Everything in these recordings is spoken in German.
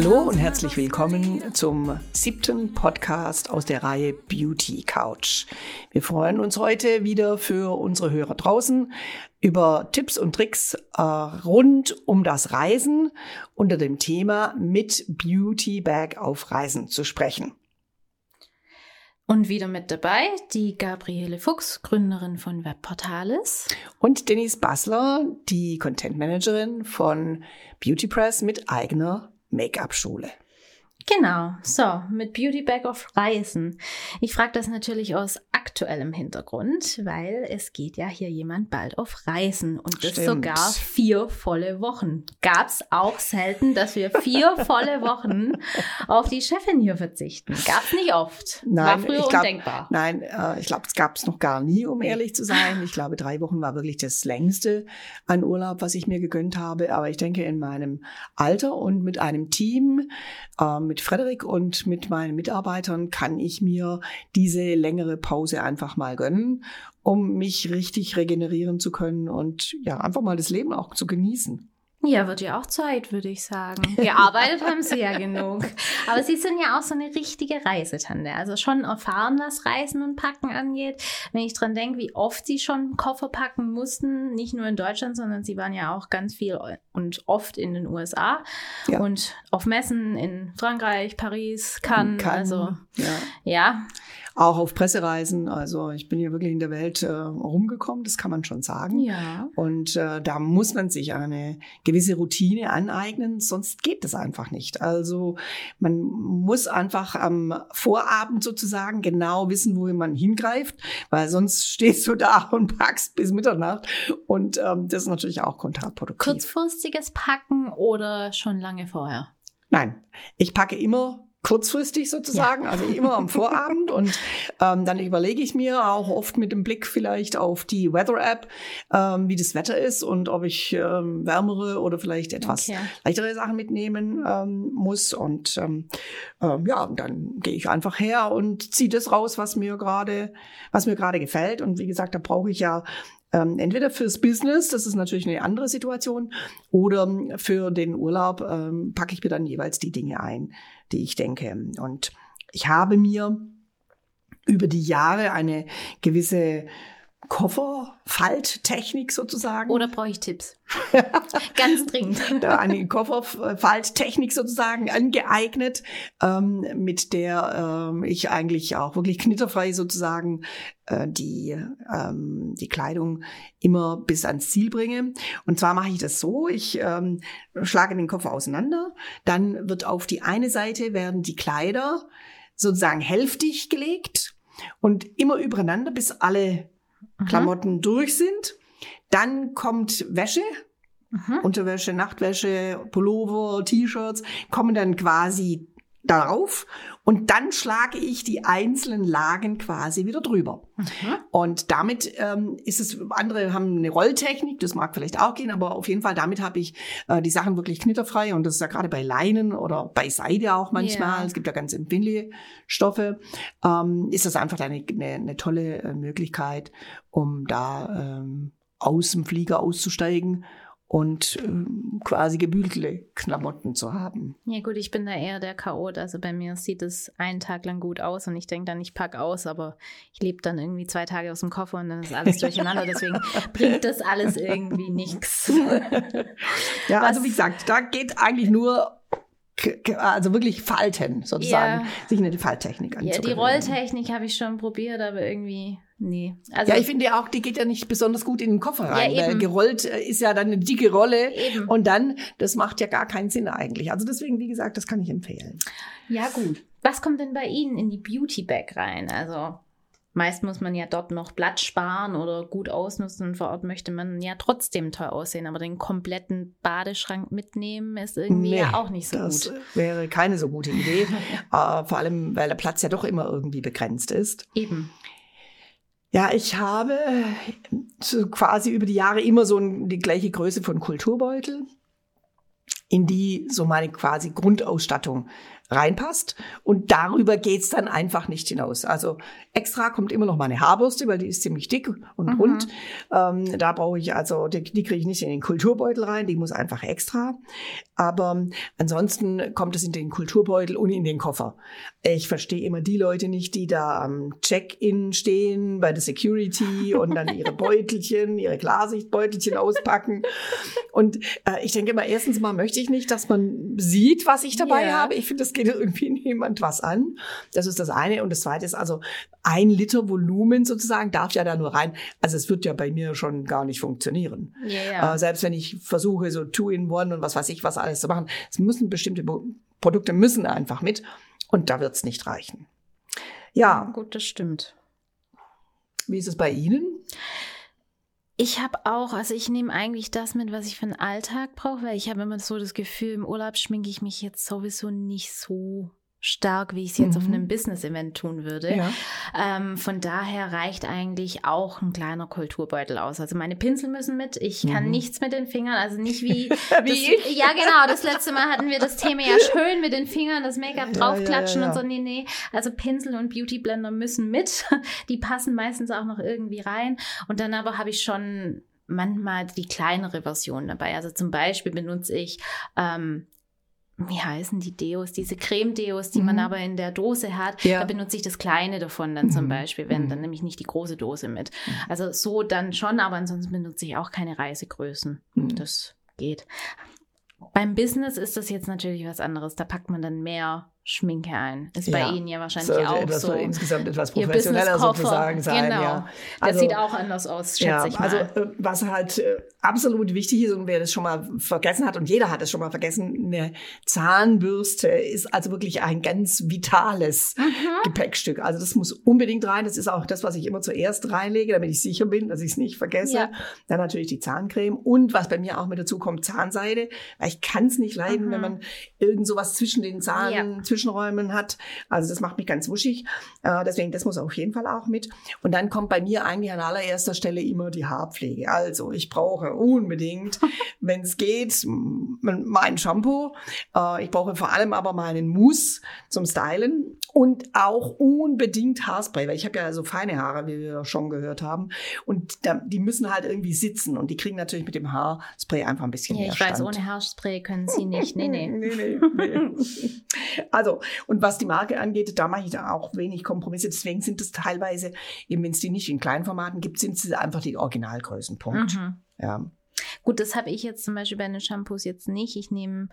Hallo und herzlich willkommen zum siebten Podcast aus der Reihe Beauty Couch. Wir freuen uns heute wieder für unsere Hörer draußen über Tipps und Tricks äh, rund um das Reisen unter dem Thema mit Beauty Bag auf Reisen zu sprechen. Und wieder mit dabei die Gabriele Fuchs, Gründerin von Webportales. Und Denise Bassler, die Content Managerin von Beauty Press mit eigener Make-up-Schule. Genau, so, mit Beauty Bag of Reisen. Ich frage das natürlich aus aktuellem Hintergrund, weil es geht ja hier jemand bald auf Reisen und das Stimmt. sogar vier volle Wochen. Gab's auch selten, dass wir vier volle Wochen auf die Chefin hier verzichten. Gab's nicht oft. Nein, war früher ich glaub, undenkbar. Nein, äh, ich glaube, es gab's noch gar nie, um ehrlich zu sein. Ich glaube, drei Wochen war wirklich das längste an Urlaub, was ich mir gegönnt habe. Aber ich denke, in meinem Alter und mit einem Team, äh, mit mit Frederik und mit meinen Mitarbeitern kann ich mir diese längere Pause einfach mal gönnen, um mich richtig regenerieren zu können und ja, einfach mal das Leben auch zu genießen. Ja, wird ja auch Zeit, würde ich sagen. Gearbeitet haben sie ja genug. Aber sie sind ja auch so eine richtige Reisetante. Also schon erfahren, was Reisen und Packen angeht. Wenn ich dran denke, wie oft sie schon Koffer packen mussten, nicht nur in Deutschland, sondern sie waren ja auch ganz viel und oft in den USA ja. und auf Messen in Frankreich, Paris, Cannes. Cannes also ja. ja auch auf Pressereisen. Also ich bin hier wirklich in der Welt äh, rumgekommen, das kann man schon sagen. Ja. Und äh, da muss man sich eine gewisse Routine aneignen, sonst geht das einfach nicht. Also man muss einfach am Vorabend sozusagen genau wissen, wohin man hingreift, weil sonst stehst du da und packst bis Mitternacht und ähm, das ist natürlich auch kontraproduktiv. Kurzfristiges Packen oder schon lange vorher? Nein, ich packe immer kurzfristig sozusagen, ja. also immer am Vorabend. Und ähm, dann überlege ich mir auch oft mit dem Blick vielleicht auf die Weather-App, ähm, wie das Wetter ist und ob ich ähm, wärmere oder vielleicht etwas okay. leichtere Sachen mitnehmen ähm, muss. Und ähm, ähm, ja, dann gehe ich einfach her und ziehe das raus, was mir gerade, was mir gerade gefällt. Und wie gesagt, da brauche ich ja ähm, entweder fürs Business, das ist natürlich eine andere Situation, oder für den Urlaub ähm, packe ich mir dann jeweils die Dinge ein, die ich denke. Und ich habe mir über die Jahre eine gewisse Kofferfalttechnik sozusagen. Oder brauche ich Tipps? Ganz dringend. Eine Kofferfalttechnik sozusagen angeeignet, ähm, mit der ähm, ich eigentlich auch wirklich knitterfrei sozusagen äh, die, ähm, die Kleidung immer bis ans Ziel bringe. Und zwar mache ich das so, ich ähm, schlage den Koffer auseinander, dann wird auf die eine Seite werden die Kleider sozusagen hälftig gelegt und immer übereinander, bis alle mhm. Klamotten durch sind. Dann kommt Wäsche, mhm. Unterwäsche, Nachtwäsche, Pullover, T-Shirts, kommen dann quasi darauf und dann schlage ich die einzelnen Lagen quasi wieder drüber. Mhm. Und damit ähm, ist es, andere haben eine Rolltechnik, das mag vielleicht auch gehen, aber auf jeden Fall damit habe ich äh, die Sachen wirklich knitterfrei und das ist ja gerade bei Leinen oder bei Seide auch manchmal, yeah. es gibt ja ganz empfindliche Stoffe, ähm, ist das einfach eine, eine, eine tolle äh, Möglichkeit, um da ähm, aus dem Flieger auszusteigen und äh, quasi gebügelte Klamotten zu haben. Ja gut, ich bin da eher der Chaot. Also bei mir sieht es einen Tag lang gut aus und ich denke dann, ich pack aus, aber ich lebe dann irgendwie zwei Tage aus dem Koffer und dann ist alles durcheinander. Deswegen bringt das alles irgendwie nichts. Ja, Was, also wie gesagt, da geht eigentlich nur also wirklich falten, sozusagen, ja. sich eine Falttechnik anzugewöhnen. Ja, die Rolltechnik habe ich schon probiert, aber irgendwie Nee. Also, ja, ich finde ja auch, die geht ja nicht besonders gut in den Koffer rein. Ja, weil gerollt äh, ist ja dann eine dicke Rolle. Eben. Und dann, das macht ja gar keinen Sinn eigentlich. Also deswegen, wie gesagt, das kann ich empfehlen. Ja, gut. Was kommt denn bei Ihnen in die Beauty Bag rein? Also meist muss man ja dort noch Blatt sparen oder gut ausnutzen. Und vor Ort möchte man ja trotzdem toll aussehen. Aber den kompletten Badeschrank mitnehmen ist irgendwie nee, ja auch nicht so das gut. Das wäre keine so gute Idee. äh, vor allem, weil der Platz ja doch immer irgendwie begrenzt ist. Eben. Ja, ich habe so quasi über die Jahre immer so die gleiche Größe von Kulturbeutel, in die so meine quasi Grundausstattung reinpasst. Und darüber geht's dann einfach nicht hinaus. Also extra kommt immer noch meine Haarbürste, weil die ist ziemlich dick und Mhm. rund. Ähm, da brauche ich also, die, die kriege ich nicht in den Kulturbeutel rein, die muss einfach extra. Aber ansonsten kommt es in den Kulturbeutel und in den Koffer. Ich verstehe immer die Leute nicht, die da am Check-in stehen bei der Security und dann ihre Beutelchen, ihre Klarsichtbeutelchen auspacken. Und äh, ich denke immer, erstens mal möchte ich nicht, dass man sieht, was ich dabei Ja. habe. Ich finde, das geht irgendwie niemand was an. Das ist das eine. Und das zweite ist also, ein Liter Volumen sozusagen darf ja da nur rein. Also es wird ja bei mir schon gar nicht funktionieren. Ja, ja. Äh, selbst wenn ich versuche, so Two-in-One und was weiß ich, was alles zu machen. Es müssen bestimmte Produkte müssen einfach mit. Und da wird's nicht reichen. Ja, gut, das stimmt. wie ist es bei Ihnen? Ich habe auch, also ich nehme eigentlich das mit, was ich für den Alltag brauche, weil ich habe immer so das Gefühl, im Urlaub schminke ich mich jetzt sowieso nicht so stark, wie ich es jetzt auf Mhm. einem Business-Event tun würde. Ja. Ähm, von daher reicht eigentlich auch ein kleiner Kulturbeutel aus. Also meine Pinsel müssen mit. Ich kann Mhm. nichts mit den Fingern, also nicht wie, Wie das. Ja, genau. Das letzte Mal hatten wir das Thema ja schön mit den Fingern, das Make-up draufklatschen ja, ja. und so. Nee, nee. Also Pinsel und Beauty-Blender müssen mit. Die passen meistens auch noch irgendwie rein. Und dann aber habe ich schon manchmal die kleinere Version dabei. Also zum Beispiel benutze ich ähm, wie heißen die Deos, diese Creme-Deos, die man Mhm. aber in der Dose hat, Ja. da benutze ich das kleine davon dann zum Mhm. Beispiel, wenn Mhm. dann nehme ich nicht die große Dose mit. Also so dann schon, aber ansonsten benutze ich auch keine Reisegrößen. Mhm. Das geht. Beim Business ist das jetzt natürlich was anderes. Da packt man dann mehr Schminke ein. Ist bei Ja. Ihnen ja wahrscheinlich Sollte auch etwas so. insgesamt etwas professioneller sozusagen sein. Genau. Ja. Das Also- sieht auch anders aus, schätze ja, ich mal. also äh, was halt äh, absolut wichtig ist und wer das schon mal vergessen hat und jeder hat es schon mal vergessen, eine Zahnbürste ist also wirklich ein ganz vitales Mhm. Gepäckstück. Also das muss unbedingt rein. Das ist auch das, was ich immer zuerst reinlege, damit ich sicher bin, dass ich es nicht vergesse. Ja. Dann natürlich die Zahncreme und was bei mir auch mit dazu kommt, Zahnseide. Weil ich kann es nicht leiden, Mhm. wenn man irgend sowas zwischen den Zahn, Ja. Zwischenräumen hat. Also das macht mich ganz wuschig. Äh, deswegen, das muss auf jeden Fall auch mit. Und dann kommt bei mir eigentlich an allererster Stelle immer die Haarpflege. Also ich brauche unbedingt, wenn es geht, mein Shampoo. Äh, ich brauche vor allem aber meinen Mousse zum Stylen und auch unbedingt Haarspray, weil ich habe ja so feine Haare, wie wir schon gehört haben. Und da, die müssen halt irgendwie sitzen und die kriegen natürlich mit dem Haarspray einfach ein bisschen ja, mehr ich weiß, Stand. ohne Haarspray können Sie nicht. Nee, nee. nee, nee, nee. Also, und was die Marke angeht, da mache ich da auch wenig Kompromisse. Deswegen sind es teilweise, eben wenn es die nicht in Kleinformaten gibt, sind es einfach die Originalgrößen. Punkt. Mhm. Ja. Gut, das habe ich jetzt zum Beispiel bei den Shampoos jetzt nicht. Ich nehme,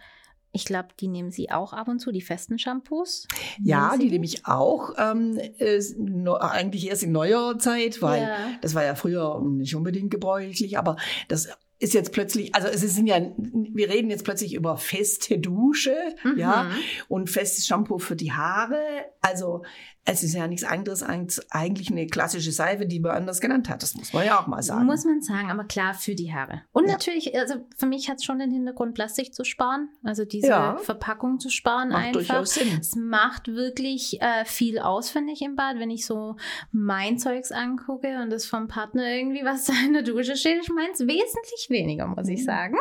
ich glaube, die nehmen Sie auch ab und zu, die festen Shampoos. ja, die nehme ich auch. Ähm, äh, no, eigentlich erst in neuer Zeit, weil Ja. das war ja früher nicht unbedingt gebräuchlich, aber das ist jetzt plötzlich, also es sind ja, wir reden jetzt plötzlich über feste Dusche, Mhm. ja, und festes Shampoo für die Haare. Also es ist ja nichts anderes als eigentlich eine klassische Seife, die man anders genannt hat. Das muss man ja auch mal sagen. Muss man sagen, aber klar für die Haare. Und Ja. natürlich, also für mich hat es schon den Hintergrund, Plastik zu sparen, also diese Ja. Verpackung zu sparen Macht einfach. durchaus Sinn. Es macht wirklich äh, viel aus, finde ich, im Bad, wenn ich so mein Zeugs angucke und das vom Partner irgendwie was da in der Dusche steht. Ich meine es wesentlich weniger, muss ich Mhm. sagen.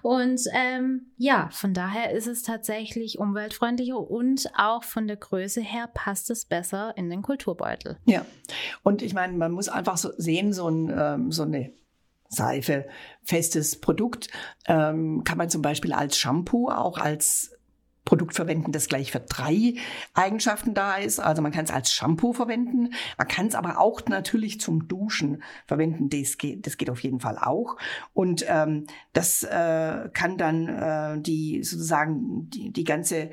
Und ähm, ja, von daher ist es tatsächlich umweltfreundlicher und auch von der Größe her passt es besser in den Kulturbeutel. Ja. Und ich meine, man muss einfach so sehen, so, ein, ähm, so eine Seife, festes Produkt, ähm, kann man zum Beispiel als Shampoo auch als Produkt verwenden, das gleich für drei Eigenschaften da ist. Also man kann es als Shampoo verwenden, man kann es aber auch natürlich zum Duschen verwenden. Das geht, das geht auf jeden Fall auch. Und ähm, das äh, kann dann äh, die sozusagen die, die ganze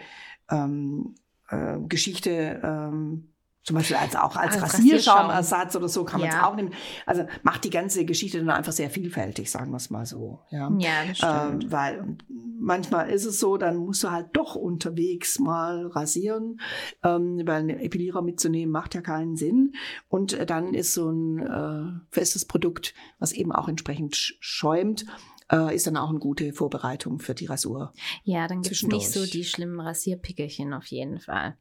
ähm, äh, Geschichte ähm, zum Beispiel als auch als, Als Rasierschaumersatz oder so kann man es Ja. auch nehmen. Also macht die ganze Geschichte dann einfach sehr vielfältig, sagen wir es mal so. Ja. Ja, das stimmt. Ähm, weil manchmal ist es so, dann musst du halt doch unterwegs mal rasieren, ähm, weil einen Epilierer mitzunehmen macht ja keinen Sinn. Und dann ist so ein äh, festes Produkt, was eben auch entsprechend sch schäumt, äh, ist dann auch eine gute Vorbereitung für die Rasur. Ja, dann gibt es nicht so die schlimmen Rasierpickelchen auf jeden Fall.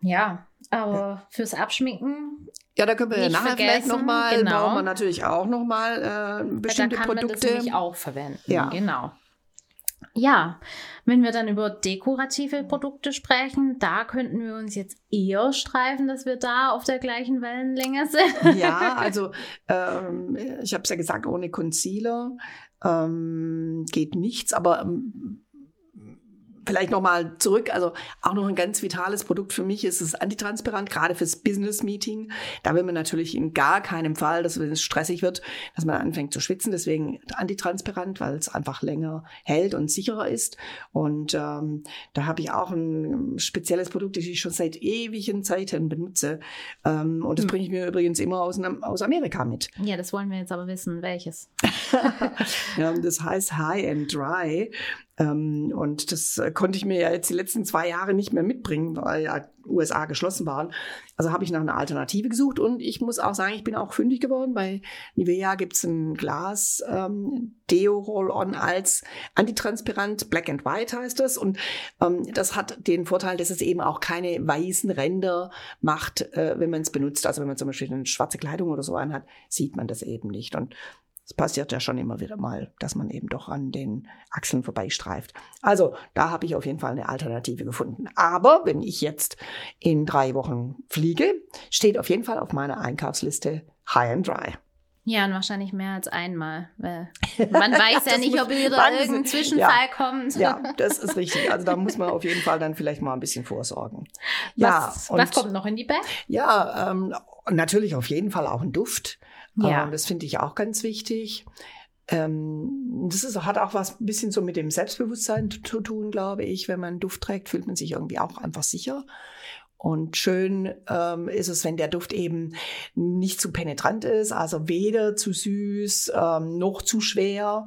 Ja, aber fürs Abschminken, Ja, da können wir ja Nicht nachher vielleicht vergessen, nochmal, genau. brauchen wir natürlich auch nochmal äh, bestimmte da kann man das Produkte. nämlich auch verwenden. Ja. Genau. Ja, wenn wir dann über dekorative Produkte sprechen, da könnten wir uns jetzt eher streifen, dass wir da auf der gleichen Wellenlänge sind. Ja, also ähm, ich habe es ja gesagt, ohne Concealer ähm, geht nichts, aber ähm, vielleicht nochmal zurück, also auch noch ein ganz vitales Produkt für mich ist es antitranspirant, gerade fürs Business Meeting. Da will man natürlich in gar keinem Fall, dass wenn es stressig wird, dass man anfängt zu schwitzen. Deswegen antitranspirant, weil es einfach länger hält und sicherer ist. Und ähm, da habe ich auch ein spezielles Produkt, das ich schon seit ewigen Zeiten benutze. Ähm, und das hm. bringe ich mir übrigens immer aus, aus Amerika mit. Ja, das wollen wir jetzt aber wissen, welches. ja, das heißt High and Dry. Ähm, und das äh, konnte ich mir ja jetzt die letzten zwei Jahre nicht mehr mitbringen, weil ja USA geschlossen waren. Also habe ich nach einer Alternative gesucht und ich muss auch sagen, ich bin auch fündig geworden. Bei Nivea gibt es ein Glas ähm, Deo Roll-On als antitranspirant, Black and White heißt das. Und ähm, das hat den Vorteil, dass es eben auch keine weißen Ränder macht, äh, wenn man es benutzt. Also wenn man zum Beispiel eine schwarze Kleidung oder so anhat, sieht man das eben nicht. Und es passiert ja schon immer wieder mal, dass man eben doch an den Achseln vorbeistreift. Also da habe ich auf jeden Fall eine Alternative gefunden. Aber wenn ich jetzt in drei Wochen fliege, steht auf jeden Fall auf meiner Einkaufsliste High and Dry. Ja, und wahrscheinlich mehr als einmal, weil man weiß ja nicht, ob wieder irgendein Zwischenfall ja, kommt. Ja, das ist richtig. Also da muss man auf jeden Fall dann vielleicht mal ein bisschen vorsorgen. Was, ja, was kommt noch in die Bag? Ja, ähm, natürlich auf jeden Fall auch ein Duft. Ja. Ähm, das finde ich auch ganz wichtig. Ähm, das ist, hat auch was ein bisschen so mit dem Selbstbewusstsein zu tun, glaube ich. Wenn man Duft trägt, fühlt man sich irgendwie auch einfach sicher. Und schön ähm, ist es, wenn der Duft eben nicht zu penetrant ist, also weder zu süß ähm, noch zu schwer.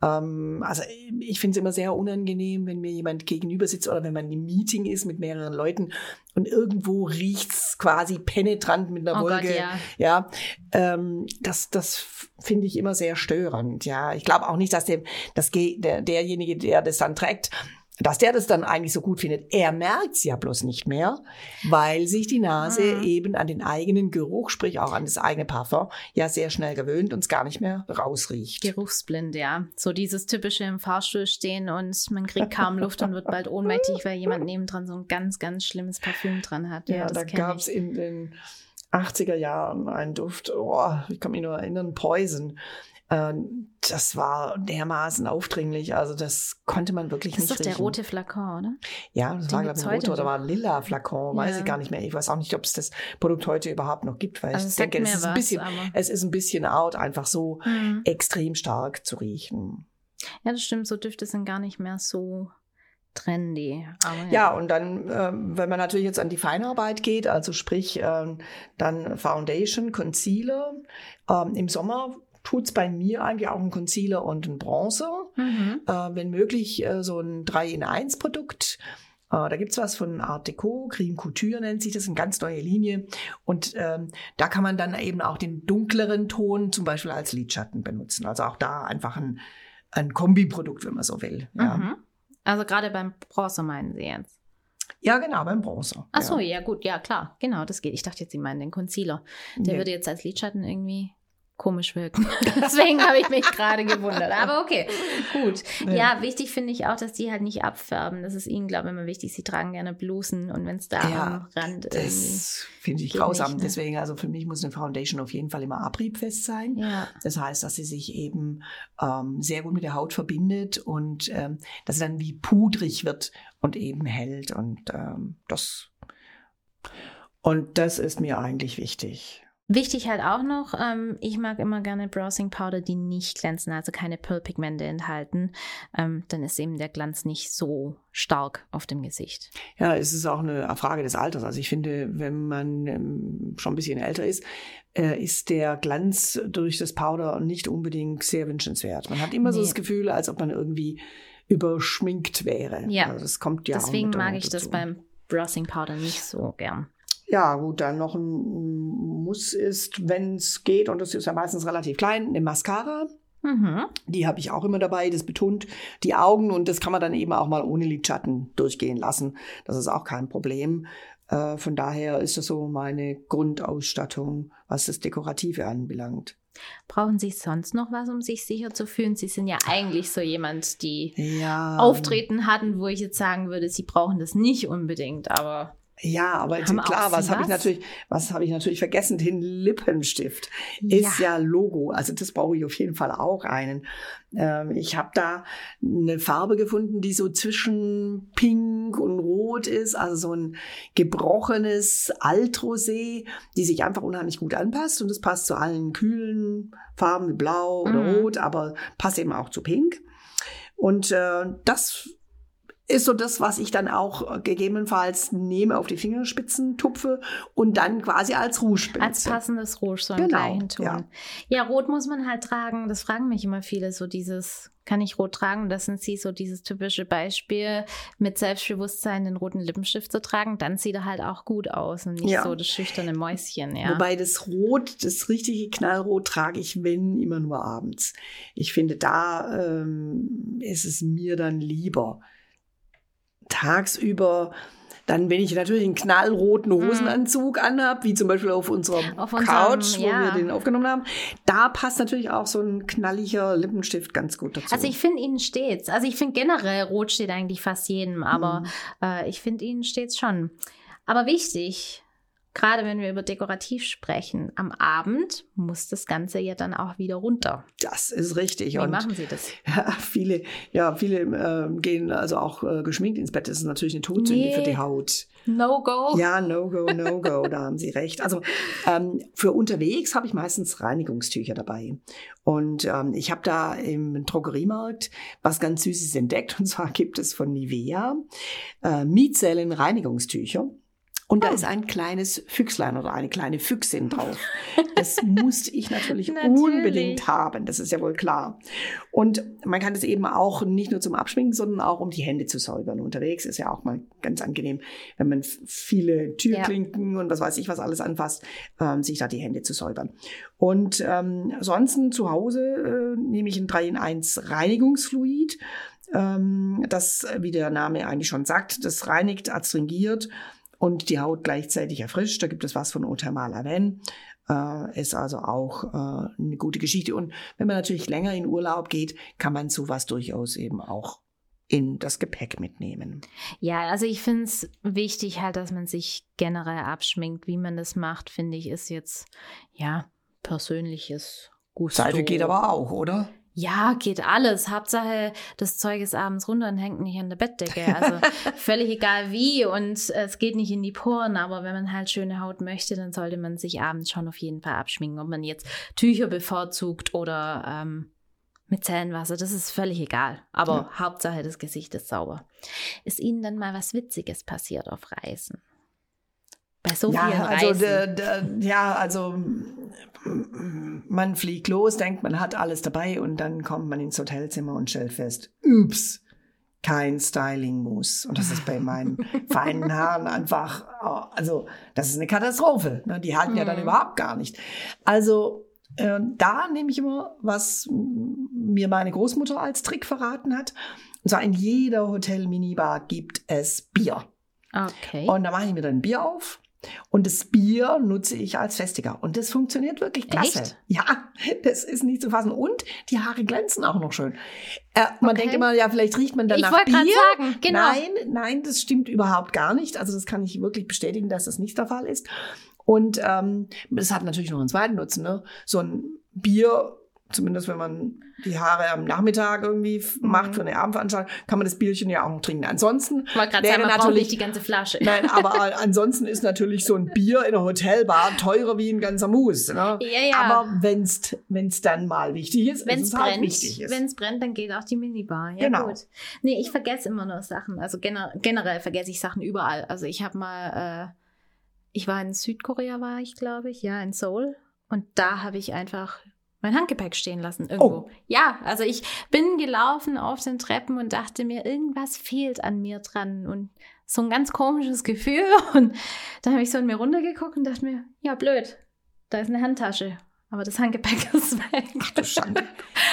Ähm, also ich finde es immer sehr unangenehm, wenn mir jemand gegenüber sitzt oder wenn man im Meeting ist mit mehreren Leuten und irgendwo riecht's quasi penetrant mit einer oh Wolke. Gott, ja, ja ähm, das, das finde ich immer sehr störend. Ja, ich glaube auch nicht, dass dem, das, der, derjenige, der das dann trägt, dass der das dann eigentlich so gut findet. Er merkt's ja bloß nicht mehr, weil sich die Nase mhm. eben an den eigenen Geruch, sprich auch an das eigene Parfum, ja sehr schnell gewöhnt und es gar nicht mehr rausriecht. Geruchsblind, ja. So dieses typische im Fahrstuhl stehen und man kriegt kaum Luft und wird bald ohnmächtig, weil jemand nebendran so ein ganz, ganz schlimmes Parfüm dran hat. Ja, ja da gab's in den 80er Jahren einen Duft, oh, ich kann mich nur erinnern, Poison. Ähm, das war dermaßen aufdringlich. Also das konnte man wirklich das nicht Das ist doch der rote Flakon, oder? Ja, das Den war glaube ich ein roter oder war ein lila Flakon, ja. weiß ich gar nicht mehr. Ich weiß auch nicht, ob es das Produkt heute überhaupt noch gibt, weil also ich denke, es ist, was, ein bisschen, es ist ein bisschen out, einfach so mhm. extrem stark zu riechen. Ja, das stimmt. So Düfte sind gar nicht mehr so trendy. Ja. ja. und dann, äh, wenn man natürlich jetzt an die Feinarbeit geht, also sprich äh, dann Foundation, Concealer, äh, im Sommer tut's bei mir eigentlich auch ein Concealer und ein Bronzer. Mhm. Äh, wenn möglich äh, so ein 3-in-1-Produkt. Äh, da gibt's was von Art Deco, Cream Couture nennt sich das, eine ganz neue Linie. Und ähm, da kann man dann eben auch den dunkleren Ton zum Beispiel als Lidschatten benutzen. Also auch da einfach ein, ein Kombiprodukt, wenn man so will. Ja. Mhm. Also gerade beim Bronzer meinen Sie jetzt? Ja, genau, beim Bronzer. Ach so, ja. ja. gut, ja klar, genau, das geht. Ich dachte jetzt, Sie meinen den Concealer. Der nee. würde jetzt als Lidschatten irgendwie komisch wirken. Deswegen habe ich mich gerade gewundert. Aber okay, gut. Ja, wichtig finde ich auch, dass die halt nicht abfärben. Das ist ihnen, glaube ich, immer wichtig. Sie tragen gerne Blusen und wenn es da ja, am Rand Das finde ich grausam. Nicht, ne? Deswegen, also für mich muss eine Foundation auf jeden Fall immer abriebfest sein. Ja. Das heißt, dass sie sich eben ähm, sehr gut mit der Haut verbindet und ähm, dass sie dann wie pudrig wird und eben hält. Und ähm, das und das ist mir eigentlich wichtig. Wichtig halt auch noch, ähm, ich mag immer gerne Browsing Powder, die nicht glänzen, also keine Pearl-Pigmente enthalten. Ähm, dann ist eben der Glanz nicht so stark auf dem Gesicht. Ja, es ist auch eine Frage des Alters. Also ich finde, wenn man ähm, schon ein bisschen älter ist, äh, ist der Glanz durch das Powder nicht unbedingt sehr wünschenswert. Man hat immer nee. so das Gefühl, als ob man irgendwie überschminkt wäre. Ja, also das kommt ja deswegen mag ich dazu. das beim Browsing Powder nicht so gern. Ja, gut, dann noch ein Muss ist, wenn es geht, und das ist ja meistens relativ klein, eine Mascara. Mhm. Die habe ich auch immer dabei. Das betont die Augen und das kann man dann eben auch mal ohne Lidschatten durchgehen lassen. Das ist auch kein Problem. Äh, von daher ist das so meine Grundausstattung, was das Dekorative anbelangt. Brauchen Sie sonst noch was, um sich sicher zu fühlen? Sie sind ja eigentlich so jemand, die Ja. Auftreten hatten, wo ich jetzt sagen würde, Sie brauchen das nicht unbedingt, aber Ja, aber Haben klar, was habe ich natürlich, was habe ich natürlich vergessen? Den Lippenstift ist ja Logo. Also das brauche ich auf jeden Fall auch einen. Ähm, ich habe da eine Farbe gefunden, die so zwischen Pink und Rot ist, also so ein gebrochenes Altrosé, die sich einfach unheimlich gut anpasst und es passt zu allen kühlen Farben wie Blau oder Mhm. Rot, aber passt eben auch zu Pink. Und äh, das ist so das, was ich dann auch äh, gegebenenfalls nehme, auf die Fingerspitzen tupfe und dann quasi als Rouge benutze. als passendes Rouge so Genau, gleichen Ton. ja. Ja. rot muss man halt tragen. Das fragen mich immer viele, so dieses, kann ich rot tragen? Und Das sind sie so dieses typische Beispiel, mit Selbstbewusstsein den roten Lippenstift zu tragen. Dann sieht er halt auch gut aus und nicht Ja. so das schüchterne Mäuschen, ja. Wobei das Rot, das richtige Knallrot trage ich, wenn, immer nur abends. Ich finde, da ähm, ist es mir dann lieber. Tagsüber, dann, wenn ich natürlich einen knallroten Hosenanzug anhab, wie zum Beispiel auf unserer Mhm. Auf unserem, Couch, wo ja. wir den aufgenommen haben, da passt natürlich auch so ein knalliger Lippenstift ganz gut dazu. Also ich finde ihnen steht's. Also ich finde generell rot steht eigentlich fast jedem, aber Mhm. äh, ich finde ihnen steht's schon. Aber wichtig, gerade wenn wir über dekorativ sprechen, am Abend muss das Ganze ja dann auch wieder runter. das ist richtig. Wie Und machen Sie das? Ja, viele, ja, viele ähm, gehen also auch äh, geschminkt ins Bett. Das ist natürlich eine Todsünde Nee. für die Haut. No go. Ja, no go, no go, da haben Sie recht. Also ähm, für unterwegs habe ich meistens Reinigungstücher dabei. Und ähm, ich habe da im Drogeriemarkt was ganz Süßes entdeckt. Und zwar gibt es von Nivea äh, Mietzellen-Reinigungstücher. Und da Oh. ist ein kleines Füchslein oder eine kleine Füchsin drauf. Das musste ich natürlich, Natürlich. unbedingt haben. Das ist ja wohl klar. Und man kann das eben auch nicht nur zum Abschminken, sondern auch um die Hände zu säubern. Unterwegs ist ja auch mal ganz angenehm, wenn man viele Türklinken und was weiß ich was alles anfasst, ähm, sich da die Hände zu säubern. Und ähm, ansonsten zu Hause äh, nehme ich ein 3 in 1 Reinigungsfluid. Ähm, das, wie der Name eigentlich schon sagt, das reinigt, adstringiert und die Haut gleichzeitig erfrischt. Da gibt es was von Othermal Aven. Äh, ist also auch äh, eine gute Geschichte. Und wenn man natürlich länger in Urlaub geht, kann man sowas durchaus eben auch in das Gepäck mitnehmen. Ja, also ich finde es wichtig halt, dass man sich generell abschminkt. Wie man das macht, finde ich, ist jetzt, ja, persönliches Gusto. Seife geht aber auch, oder? Ja, geht alles. Hauptsache, das Zeug ist abends runter und hängt nicht an der Bettdecke. Also völlig egal wie und es geht nicht in die Poren. Aber wenn man halt schöne Haut möchte, dann sollte man sich abends schon auf jeden Fall abschminken. Ob man jetzt Tücher bevorzugt oder ähm, mit Zellenwasser, das ist völlig egal. Aber Hauptsache, das Gesicht ist sauber. Ist Ihnen dann mal was Witziges passiert auf Reisen? Bei so vielen ja, also, Reisen. der, der, ja, also man fliegt los, denkt, man hat alles dabei und dann kommt man ins Hotelzimmer und stellt fest, ups, kein Styling-Mousse. Und das ist bei meinen feinen Haaren einfach, also das ist eine Katastrophe. Ne? Die halten ja dann Mhm. überhaupt gar nicht. Also äh, da nehme ich immer, was mir meine Großmutter als Trick verraten hat. Und zwar in jeder Hotel-Minibar gibt es Bier. okay. Und da mache ich mir dann ein Bier auf. Und das Bier nutze ich als Festiger. Und das funktioniert wirklich klasse. Echt? Ja, das ist nicht zu fassen. Und die Haare glänzen auch noch schön. Äh, man Okay. denkt immer, ja, vielleicht riecht man dann ich Bier. sagen, genau. Nein, nein, das stimmt überhaupt gar nicht. Also das kann ich wirklich bestätigen, dass das nicht der Fall ist. Und ähm, das hat natürlich noch einen zweiten Nutzen. Ne? So ein Bier, zumindest wenn man die Haare am Nachmittag irgendwie Mhm. macht für eine Abendveranstaltung, kann man das Bierchen ja auch noch trinken. Ansonsten wäre sagen, man natürlich nicht die ganze Flasche. Nein, aber ansonsten ist natürlich so ein Bier in einer Hotelbar teurer wie ein ganzer Mousse. Ne? Ja, ja. Aber wenn's wenn's dann mal wichtig ist, Wenn ist es es halt brennt, wichtig ist. wenn es brennt, dann geht auch die Minibar. Ja, Genau. gut. Nee, ich vergesse immer nur Sachen. Also gener generell vergesse ich Sachen überall. Also ich habe mal, äh, ich war in Südkorea, war ich, glaube ich, ja, in Seoul. Und da habe ich einfach mein Handgepäck stehen lassen irgendwo. Oh. Ja, also ich bin gelaufen auf den Treppen und dachte mir, irgendwas fehlt an mir dran. Und so ein ganz komisches Gefühl. Und dann habe ich so in mir runtergeguckt und dachte mir, ja, blöd, da ist eine Handtasche. Aber das Handgepäck ist weg. Ach du Schande.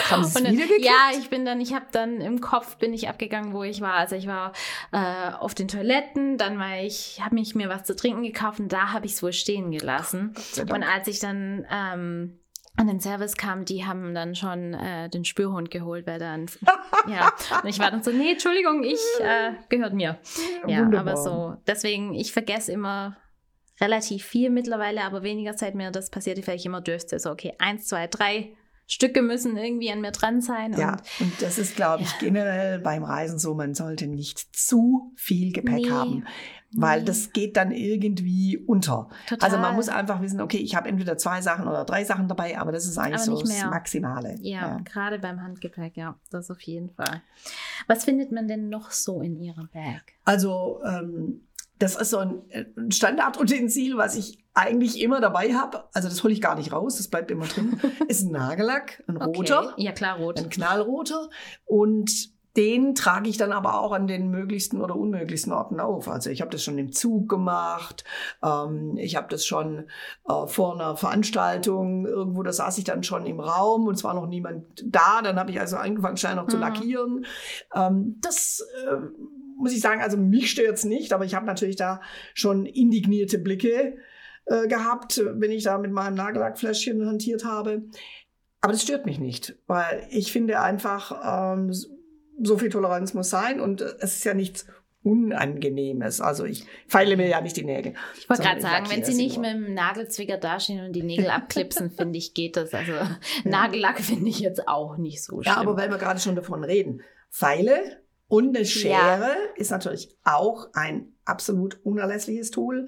Haben Sie es? Ja, ich bin dann, ich habe dann im Kopf bin ich abgegangen, wo ich war. Also ich war äh, auf den Toiletten, dann war ich, habe mich mir was zu trinken gekauft und da habe ich es wohl stehen gelassen. Und als ich dann ähm, an den Service kam, die haben dann schon äh, den Spürhund geholt, weil dann, ja, und ich war dann so, nee, Entschuldigung, ich, äh, gehört mir. Ja, Wunderbar. aber so, deswegen, ich vergesse immer relativ viel mittlerweile, aber weniger Zeit mir das passiert, weil ich immer dürfte, so, okay, eins, zwei, drei Stücke müssen irgendwie an mir dran sein. Ja, Und und das ist, glaube ich, Ja. generell beim Reisen so, man sollte nicht zu viel Gepäck Nee. haben, weil Nee. das geht dann irgendwie unter. total. Also man muss einfach wissen, okay, ich habe entweder zwei Sachen oder drei Sachen dabei, aber das ist eigentlich so das. Maximale. Ja, gerade beim Handgepäck, ja, das auf jeden Fall. Was findet man denn noch so in Ihrem Bag? Also ähm, das ist so ein ein Standardutensil, was ich eigentlich immer dabei habe. Also das hole ich gar nicht raus, das bleibt immer drin. ist ein Nagellack, ein roter, Okay. Ja, klar, rot. ein knallroter und den trage ich dann aber auch an den möglichsten oder unmöglichsten Orten auf. Also ich habe das schon im Zug gemacht, ähm, ich habe das schon äh, vor einer Veranstaltung irgendwo, da saß ich dann schon im Raum und es war noch niemand da. Dann habe ich also angefangen, schnell noch zu Mhm. lackieren. Ähm, das äh, muss ich sagen, also mich stört's nicht, aber ich habe natürlich da schon indignierte Blicke äh, gehabt, wenn ich da mit meinem Nagellackfläschchen hantiert habe. Aber das stört mich nicht, weil ich finde einfach, ähm, so viel Toleranz muss sein und äh, es ist ja nichts Unangenehmes. Also ich feile mir ja nicht die Nägel. Ich wollte gerade sagen, wenn Sie nicht nur. mit dem Nagelzwicker dastehen und die Nägel abklipsen, finde ich, geht das. Also Nagellack finde ich jetzt auch nicht so schlimm. Ja, aber weil wir gerade schon davon reden. Pfeile und eine Schere ist natürlich auch ein absolut unerlässliches Tool.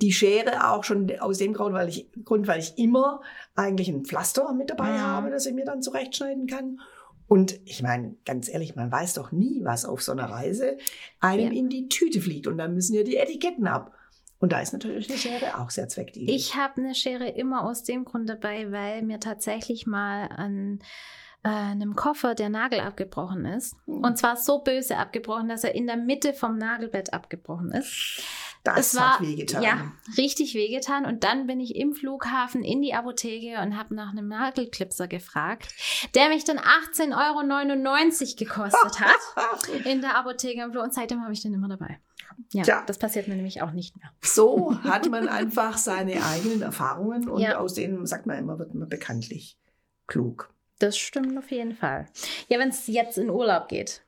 Die Schere auch schon aus dem Grund, weil ich, Grund, weil ich immer eigentlich ein Pflaster mit dabei Mhm. habe, das ich mir dann zurechtschneiden kann. Und ich meine, ganz ehrlich, man weiß doch nie, was auf so einer Reise einem Ja. in die Tüte fliegt. Und dann müssen ja die Etiketten ab. Und da ist natürlich eine Schere auch sehr zweckdienlich. Ich habe eine Schere immer aus dem Grund dabei, weil mir tatsächlich mal an äh, einem Koffer der Nagel abgebrochen ist. Hm. Und zwar so böse abgebrochen, dass er in der Mitte vom Nagelbett abgebrochen ist. Das es war hat wehgetan. ja richtig wehgetan. Und dann bin ich im Flughafen in die Apotheke und habe nach einem Nagelklipser gefragt, der mich dann 18,99 Euro gekostet hat in der Apotheke im Flug. Und seitdem habe ich den immer dabei. Ja, Tja. das passiert mir nämlich auch nicht mehr. So hat man einfach seine eigenen Erfahrungen und Ja. aus denen, sagt man immer, wird man bekanntlich klug. Das stimmt auf jeden Fall. Ja, wenn es jetzt in Urlaub geht,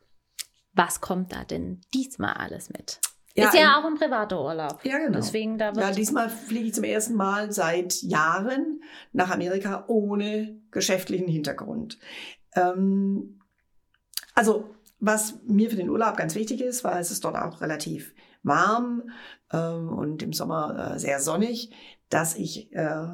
was kommt da denn diesmal alles mit? Ist in- ja auch ein privater Urlaub. Ja, genau. Deswegen da Ja, diesmal fliege ich zum ersten Mal seit Jahren nach Amerika ohne geschäftlichen Hintergrund. Ähm, also, was mir für den Urlaub ganz wichtig ist, weil es ist dort auch relativ warm ähm, und im Sommer äh, sehr sonnig, dass ich äh,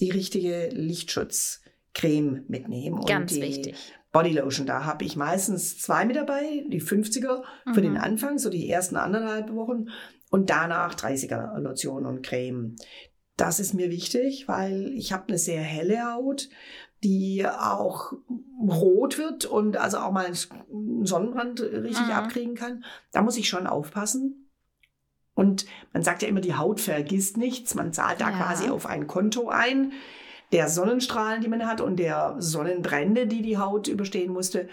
die richtige Lichtschutzcreme mitnehme. ganz und die wichtig. Bodylotion, da habe ich meistens zwei mit dabei, die 50er für Mhm. den Anfang, so die ersten anderthalb Wochen und danach 30er Lotion und Creme. Das ist mir wichtig, weil ich habe eine sehr helle Haut, die auch rot wird und also auch mal einen Sonnenbrand richtig Mhm. abkriegen kann. Da muss ich schon aufpassen. Und man sagt ja immer, die Haut vergisst nichts. Man zahlt da Ja. quasi auf ein Konto ein der Sonnenstrahlen, die man hat und der Sonnenbrände, die die Haut überstehen musste.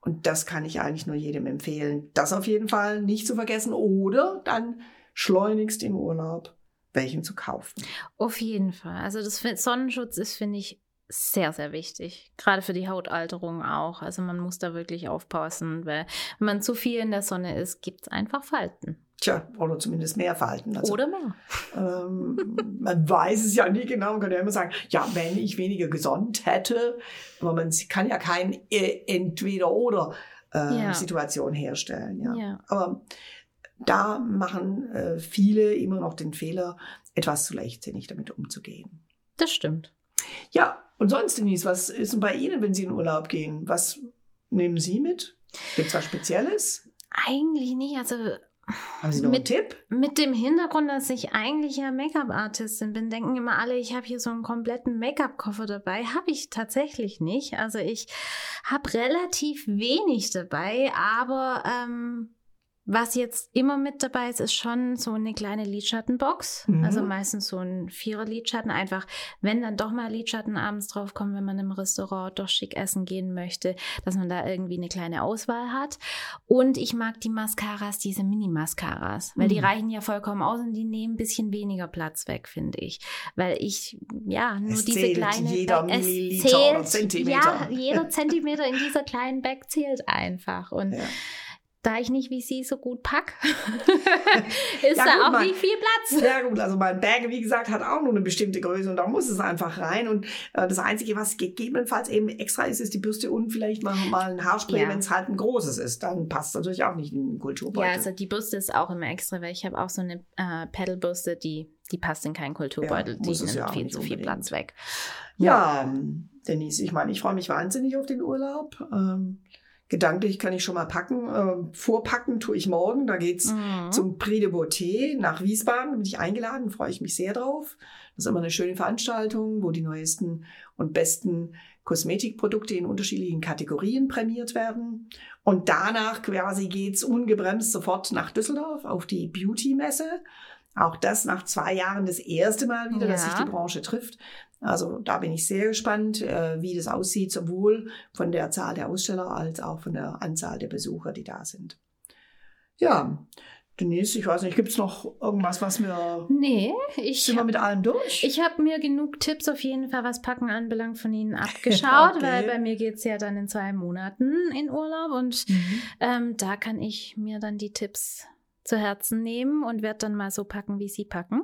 Und das kann ich eigentlich nur jedem empfehlen. Das auf jeden Fall nicht zu vergessen oder dann schleunigst im Urlaub welchen zu kaufen. Auf jeden Fall. Also das Sonnenschutz ist, finde ich, sehr, sehr wichtig. Gerade für die Hautalterung auch. Also man muss da wirklich aufpassen, weil wenn man zu viel in der Sonne ist, gibt es einfach Falten. Tja, oder zumindest mehr Falten. Also, Oder mehr. ähm, man weiß es ja nie genau. Man kann ja immer sagen, ja, wenn ich weniger gesund hätte, aber man kann ja kein äh, Entweder-Oder äh, Ja. Situation herstellen. Ja. Ja. Aber da machen äh, viele immer noch den Fehler, etwas zu leichtsinnig damit umzugehen. Das stimmt. Ja, und sonst, Denise, was ist denn bei Ihnen, wenn Sie in Urlaub gehen? Was nehmen Sie mit? Gibt es was Spezielles? Eigentlich nicht. Also Haben Sie noch einen Mit- Tipp? Mit dem Hintergrund, dass ich eigentlich ja Make-up-Artistin bin, denken immer alle, ich habe hier so einen kompletten Make-up-Koffer dabei. Habe ich tatsächlich nicht. Also ich habe relativ wenig dabei, aber ähm, was jetzt immer mit dabei ist, ist schon so eine kleine Lidschattenbox. Mhm. Also meistens so ein Vierer Lidschatten. Einfach, wenn dann doch mal Lidschatten abends draufkommen, wenn man im Restaurant doch schick essen gehen möchte, dass man da irgendwie eine kleine Auswahl hat. Und ich mag die Mascaras, diese Mini-Mascaras, weil die Mhm. reichen ja vollkommen aus und die nehmen ein bisschen weniger Platz weg, finde ich. Weil ich, ja, nur Es diese zählt kleine jeder Bag- es Milliliter oder Zentimeter. Ja, jeder Zentimeter in dieser kleinen Bag zählt einfach. Und Ja. Da ich nicht wie sie so gut pack, ist Ja, da gut, auch mein- nicht viel Platz. Ja gut, also mein Bag, wie gesagt, hat auch nur eine bestimmte Größe und da muss es einfach rein. Und äh, das Einzige, was gegebenenfalls eben extra ist, ist die Bürste und vielleicht mal, mal ein Haarspray, Ja. wenn es halt ein großes ist. Dann passt natürlich auch nicht in den Kulturbeutel. Ja, also die Bürste ist auch immer extra, weil ich habe auch so eine äh, Pedalbürste, die, die passt in keinen Kulturbeutel. Ja, die es nimmt ja viel zu viel unbedingt. Platz weg. Ja, ähm, Denise, ich meine, ich freue mich wahnsinnig auf den Urlaub. Ähm, gedanklich kann ich schon mal packen. Ähm, vorpacken tue ich morgen. Da geht's Mhm. zum Prix de Beauté nach Wiesbaden. Da bin ich eingeladen, freue ich mich sehr drauf. Das ist immer eine schöne Veranstaltung, wo die neuesten und besten Kosmetikprodukte in unterschiedlichen Kategorien prämiert werden. Und danach quasi geht's ungebremst sofort nach Düsseldorf auf die Beauty-Messe. Auch das nach zwei Jahren das erste Mal wieder, dass Ja. sich die Branche trifft. Also da bin ich sehr gespannt, äh, wie das aussieht, sowohl von der Zahl der Aussteller als auch von der Anzahl der Besucher, die da sind. Ja, Denise, ich weiß nicht, gibt's noch irgendwas, was wir... Nee, ich Sind wir mit allem durch? Ich habe mir genug Tipps auf jeden Fall, was Packen anbelangt, von Ihnen abgeschaut, Okay. weil bei mir geht's ja dann in zwei Monaten in Urlaub und Mhm. ähm, da kann ich mir dann die Tipps zu Herzen nehmen und werde dann mal so packen, wie Sie packen.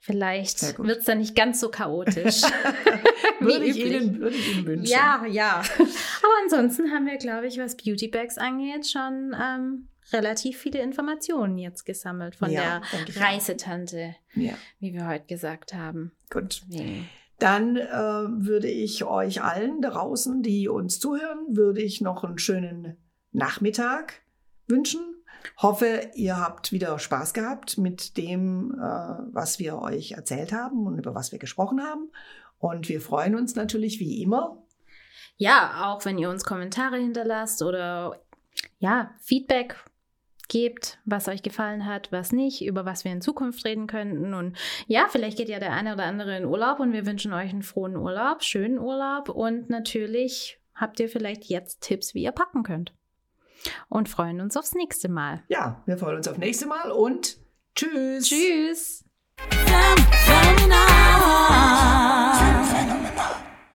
Vielleicht gut. wird's dann nicht ganz so chaotisch. würde, wie ich. Ihnen, würde ich Ihnen wünschen. Ja, ja. Aber ansonsten haben wir, glaube ich, was Beauty Bags angeht, schon ähm, relativ viele Informationen jetzt gesammelt von Ja, der. Reisetante, ja, wie wir heute gesagt haben. gut. Deswegen. Dann äh, würde ich euch allen draußen, die uns zuhören, würde ich noch einen schönen Nachmittag wünschen. Hoffe, ihr habt wieder Spaß gehabt mit dem, äh, was wir euch erzählt haben und über was wir gesprochen haben. Und wir freuen uns natürlich wie immer. Ja, auch wenn ihr uns Kommentare hinterlasst oder ja, Feedback gebt, was euch gefallen hat, was nicht, über was wir in Zukunft reden könnten. Und ja, vielleicht geht ja der eine oder andere in Urlaub und wir wünschen euch einen frohen Urlaub, schönen Urlaub und natürlich habt ihr vielleicht jetzt Tipps, wie ihr packen könnt. Und freuen uns aufs nächste Mal. Ja, wir freuen uns aufs nächste Mal und tschüss. Tschüss. Phänomenal. Phänomenal.